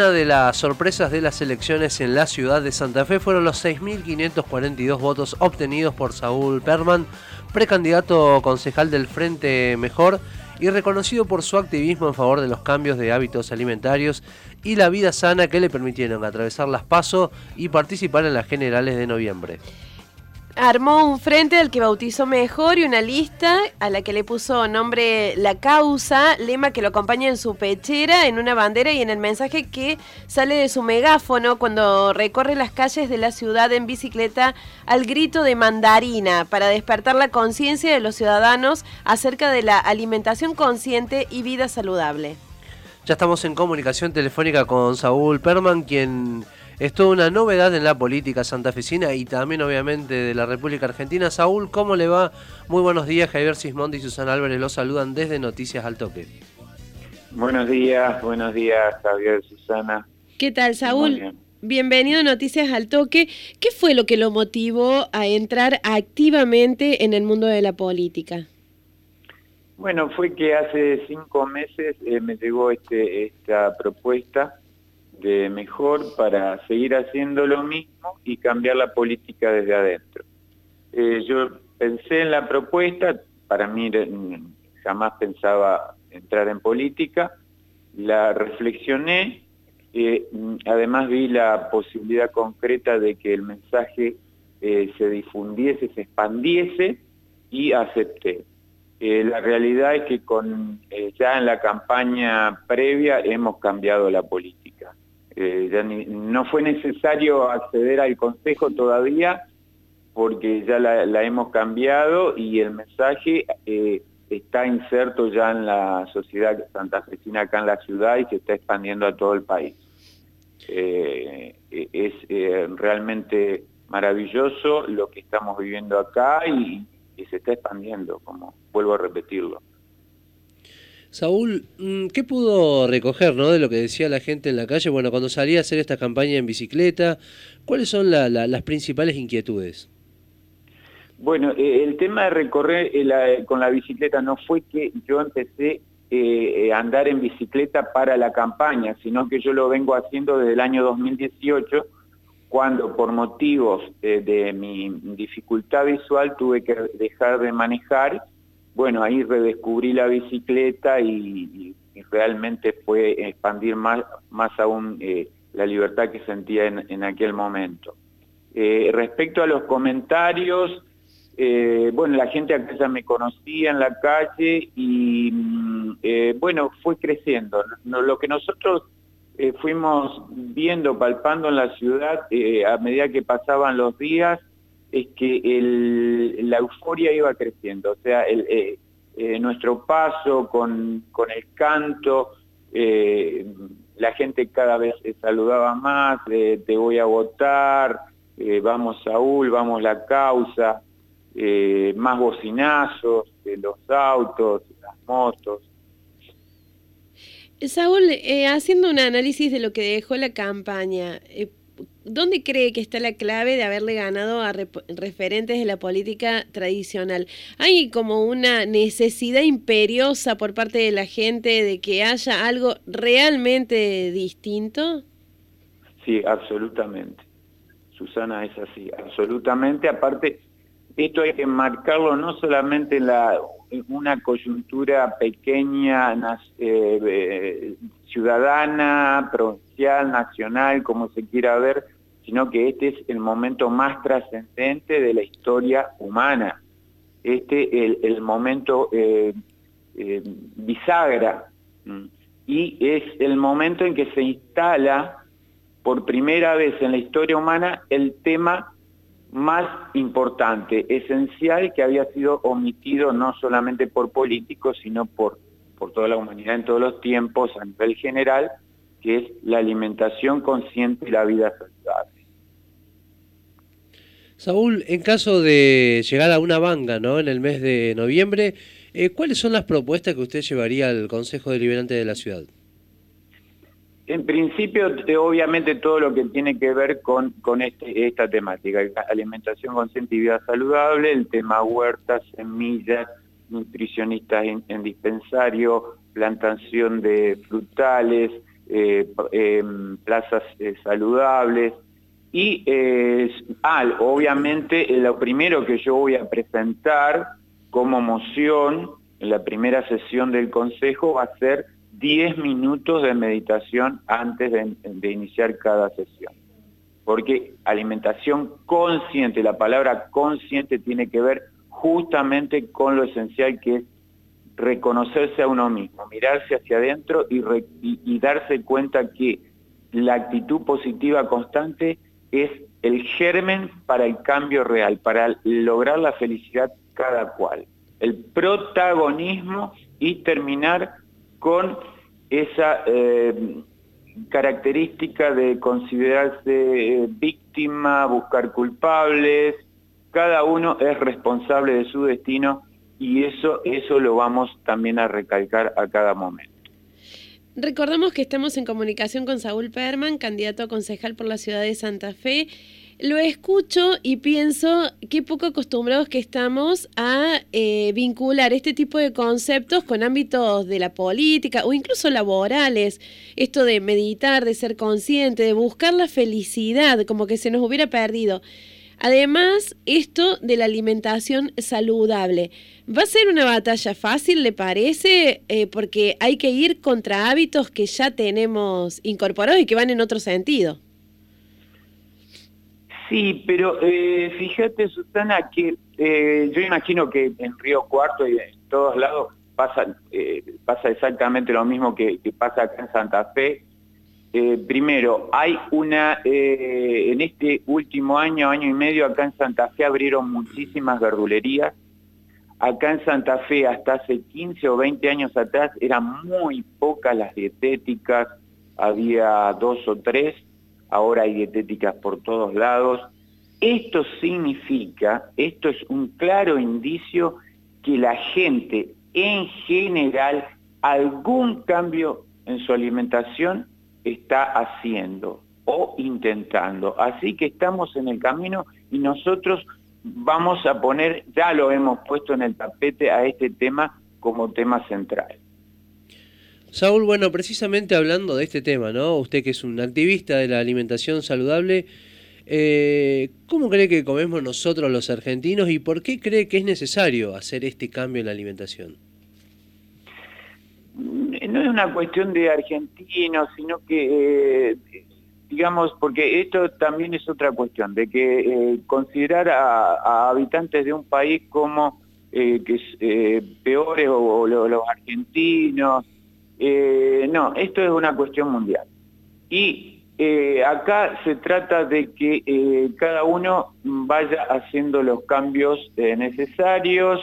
Una de las sorpresas de las elecciones en la ciudad de Santa Fe fueron los 6.542 votos obtenidos por Saúl Perman, precandidato concejal del Frente Mejor y reconocido por su activismo en favor de los cambios de hábitos alimentarios y la vida sana que le permitieron atravesar las PASO y participar en las generales de noviembre armó un frente al que bautizó mejor y una lista a la que le puso nombre La Causa, lema que lo acompaña en su pechera, en una bandera y en el mensaje que sale de su megáfono cuando recorre las calles de la ciudad en bicicleta al grito de mandarina para despertar la conciencia de los ciudadanos acerca de la alimentación consciente y vida saludable. Ya estamos en comunicación telefónica con Saúl Perman, quien es toda una novedad en la política santafesina y también obviamente de la República Argentina. Saúl, ¿cómo le va? Muy buenos días, Javier Sismondi y Susana Álvarez los saludan desde Noticias al Toque. Buenos días, buenos días Javier, Susana. ¿Qué tal, Saúl? Bienvenido a Noticias al Toque. ¿Qué fue lo que lo motivó a entrar activamente en el mundo de la política? Bueno, fue que hace cinco meses eh, me llegó este, esta propuesta de mejor para seguir haciendo lo mismo y cambiar la política desde adentro. Eh, yo pensé en la propuesta, para mí jamás pensaba entrar en política, la reflexioné, eh, además vi la posibilidad concreta de que el mensaje eh, se difundiese, se expandiese y acepté. la realidad es que con, ya en la campaña previa hemos cambiado la política. Eh, no fue necesario acceder al consejo todavía porque ya la, hemos cambiado y el mensaje eh, está inserto ya en la sociedad santafesina acá en la ciudad y se está expandiendo a todo el país. Eh, es realmente maravilloso lo que estamos viviendo acá y se está expandiendo, como vuelvo a repetirlo. Saúl, mm, ¿qué pudo recoger ¿no? de lo que decía la gente en la calle? Bueno, cuando salía a hacer esta campaña en bicicleta, ¿cuáles son las principales inquietudes? Bueno, eh, el tema de recorrer eh, con la bicicleta no fue que yo empecé eh, a andar en bicicleta para la campaña, sino que yo lo vengo haciendo desde el año 2018, cuando por motivos de mi dificultad visual tuve que dejar de manejar bueno, ahí redescubrí la bicicleta y, realmente fue expandir más, más aún eh, la libertad que sentía en, aquel momento. Eh, respecto a los comentarios, eh, bueno, la gente acá ya me conocía en la calle y mm, bueno, fue creciendo. lo que nosotros fuimos viendo, palpando en la ciudad a medida que pasaban los días, es que la euforia iba creciendo, o sea, eh, eh, nuestro paso con, el canto, eh, la gente cada vez saludaba más, te voy a votar, vamos Saúl, vamos la causa, más bocinazos de los autos, las motos. Saúl, haciendo un análisis de lo que dejó la campaña, ¿Dónde cree que está la clave de haberle ganado a referentes de la política tradicional? ¿Hay como una necesidad imperiosa por parte de la gente de que haya algo realmente distinto? Sí, absolutamente. Susana es así, absolutamente. Aparte, esto hay que marcarlo no solamente en, una coyuntura pequeña, eh, eh, ciudadana, provincial, nacional, como se quiera ver, sino que este es el momento más trascendente de la historia humana. Este es el, momento eh, bisagra y es el momento en que se instala por primera vez en la historia humana el tema más importante, esencial, que había sido omitido no solamente por políticos, sino por por toda la humanidad en todos los tiempos a nivel general, que es la alimentación consciente y la vida saludable. Saúl, en caso de llegar a una banga ¿no? en el mes de noviembre, eh, ¿cuáles son las propuestas que usted llevaría al Consejo Deliberante de la ciudad? En principio, eh, obviamente todo lo que tiene que ver con, este, esta temática, alimentación consciente y vida saludable, el tema huertas, semillas, nutricionistas en, dispensario, plantación de frutales, em, plazas saludables, y ah, obviamente lo primero que yo voy a presentar como moción en la primera sesión del Consejo va a ser 10 minutos de meditación antes de, iniciar cada sesión. Porque alimentación consciente, la palabra consciente tiene que ver justamente con lo esencial que es reconocerse a uno mismo, mirarse hacia adentro y, darse cuenta que la actitud positiva constante es el germen para el cambio real, para lograr la felicidad cada cual. El protagonismo y terminar con esa eh, característica de considerarse eh, víctima, buscar culpables, cada uno es responsable de su destino y eso, eso lo vamos también a recalcar a cada momento. Recordamos que estamos en comunicación con Saúl Perman, candidato a concejal por la ciudad de Santa Fe lo escucho y pienso qué poco acostumbrados que estamos a eh, vincular este tipo de conceptos con ámbitos de la política o incluso laborales. Esto de meditar, de ser consciente, de buscar la felicidad, como que se nos hubiera perdido. Además, esto de la alimentación saludable. ¿Va a ser una batalla fácil, le parece? Eh, porque hay que ir contra hábitos que ya tenemos incorporados y que van en otro sentido. Sí, pero eh, fíjate, Susana, que eh, yo imagino que en Río Cuarto y en todos lados pasa, eh, pasa exactamente lo mismo que, pasa acá en Santa Fe. primero, hay una, en este último año, año y medio, acá en Santa Fe abrieron muchísimas verdulerías. Acá en Santa Fe, hasta hace 15 o 20 años atrás, eran muy pocas las dietéticas, había dos o tres ahora hay dietéticas por todos lados. Esto significa, esto es un claro indicio que la gente en general algún cambio en su alimentación está haciendo o intentando. Así que estamos en el camino y nosotros vamos a poner, ya lo hemos puesto en el tapete a este tema como tema central. Saúl, bueno, precisamente hablando de este tema, ¿no? Usted que es un activista de la alimentación saludable, eh, ¿cómo cree que comemos nosotros los argentinos y por qué cree que es necesario hacer este cambio en la alimentación? No es una cuestión de argentinos, sino que, eh, digamos, porque esto también es otra cuestión, de que eh, considerar a, habitantes de un país como que peores o los argentinos, eh, no, esto es una cuestión mundial. Y eh, acá se trata de que eh, cada uno vaya haciendo los cambios necesarios,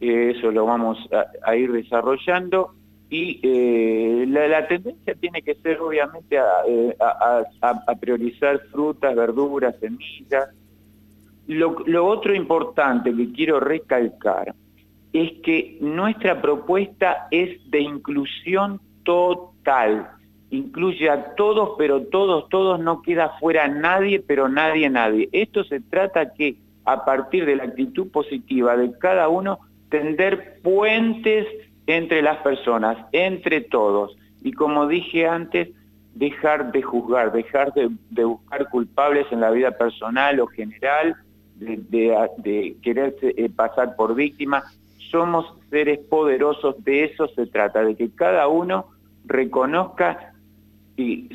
eso lo vamos a, ir desarrollando, y la, tendencia tiene que ser obviamente a, priorizar frutas, verduras, semillas. lo otro importante que quiero recalcar es que nuestra propuesta es de inclusión total. Incluye a todos, pero todos, todos, no queda fuera nadie, pero nadie, nadie. Esto se trata que a partir de la actitud positiva de cada uno, tender puentes entre las personas, entre todos. Y como dije antes, dejar de juzgar, dejar de, buscar culpables en la vida personal o general, de, querer eh, pasar por víctima, somos seres poderosos, de eso se trata, de que cada uno reconozca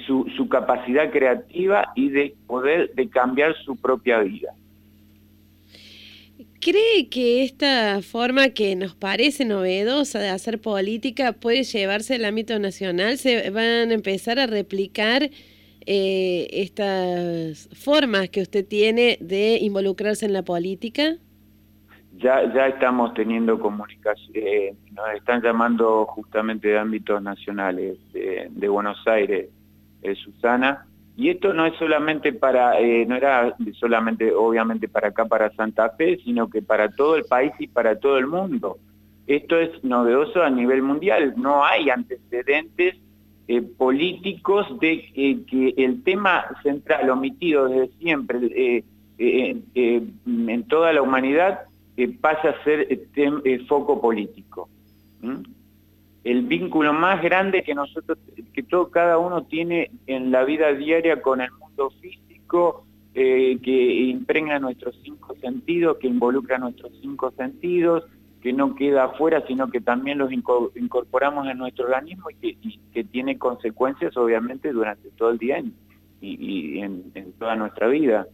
su, capacidad creativa y de poder de cambiar su propia vida. ¿Cree que esta forma que nos parece novedosa de hacer política puede llevarse al ámbito nacional? ¿Se van a empezar a replicar eh, estas formas que usted tiene de involucrarse en la política? Ya, estamos teniendo comunicación, eh, nos están llamando justamente de ámbitos nacionales, de, Buenos Aires, eh, Susana, y esto no es solamente para, eh, no era solamente obviamente para acá, para Santa Fe, sino que para todo el país y para todo el mundo. Esto es novedoso a nivel mundial, no hay antecedentes políticos de que el tema central omitido desde siempre en toda la humanidad pasa a ser eh, foco político. el vínculo más grande que nosotros, que todo, cada uno tiene en la vida diaria con el mundo físico, eh, que impregna nuestros cinco sentidos, que involucra nuestros cinco sentidos, que no queda afuera, sino que también los incorporamos en nuestro organismo y que, tiene consecuencias obviamente durante todo el día y, en toda nuestra vida.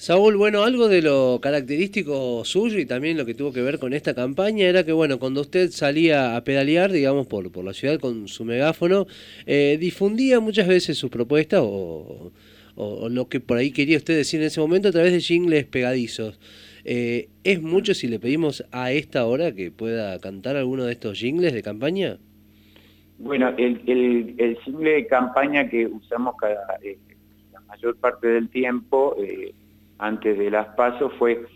Saúl, bueno, algo de lo característico suyo y también lo que tuvo que ver con esta campaña era que, bueno, cuando usted salía a pedalear, digamos, por, por la ciudad con su megáfono, eh, difundía muchas veces sus propuestas o, lo que por ahí quería usted decir en ese momento a través de jingles pegadizos. Eh, ¿Es mucho si le pedimos a esta hora que pueda cantar alguno de estos jingles de campaña? Bueno, el, el, jingle de campaña que usamos cada, eh, la mayor parte del tiempo antes de las pasos fue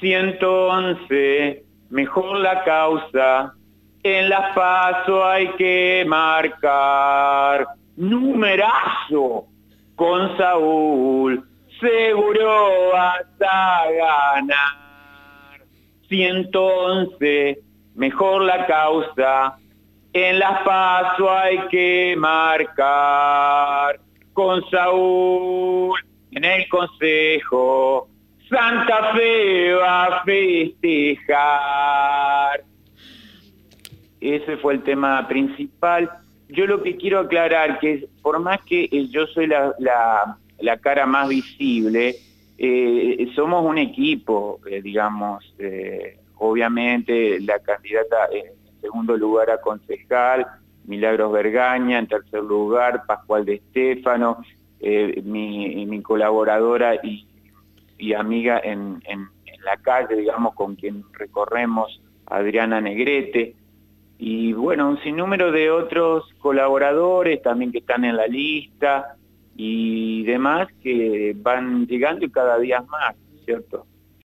111, mejor la causa, en las pasos hay que marcar. Numerazo con Saúl, seguro hasta ganar. 111, mejor la causa, en las pasos hay que marcar con Saúl en el consejo, Santa Fe va a festejar. Ese fue el tema principal. Yo lo que quiero aclarar, que por más que eh, yo soy la, cara más visible, eh, somos un equipo, eh, digamos, obviamente la candidata en segundo lugar a concejal, Milagros Vergaña, en tercer lugar Pascual de Estéfano, eh, mi, colaboradora y, amiga en, la calle, digamos, con quien recorremos, Adriana Negrete, y bueno, un sinnúmero de otros colaboradores también que están en la lista y demás que van llegando y cada día más, ¿cierto?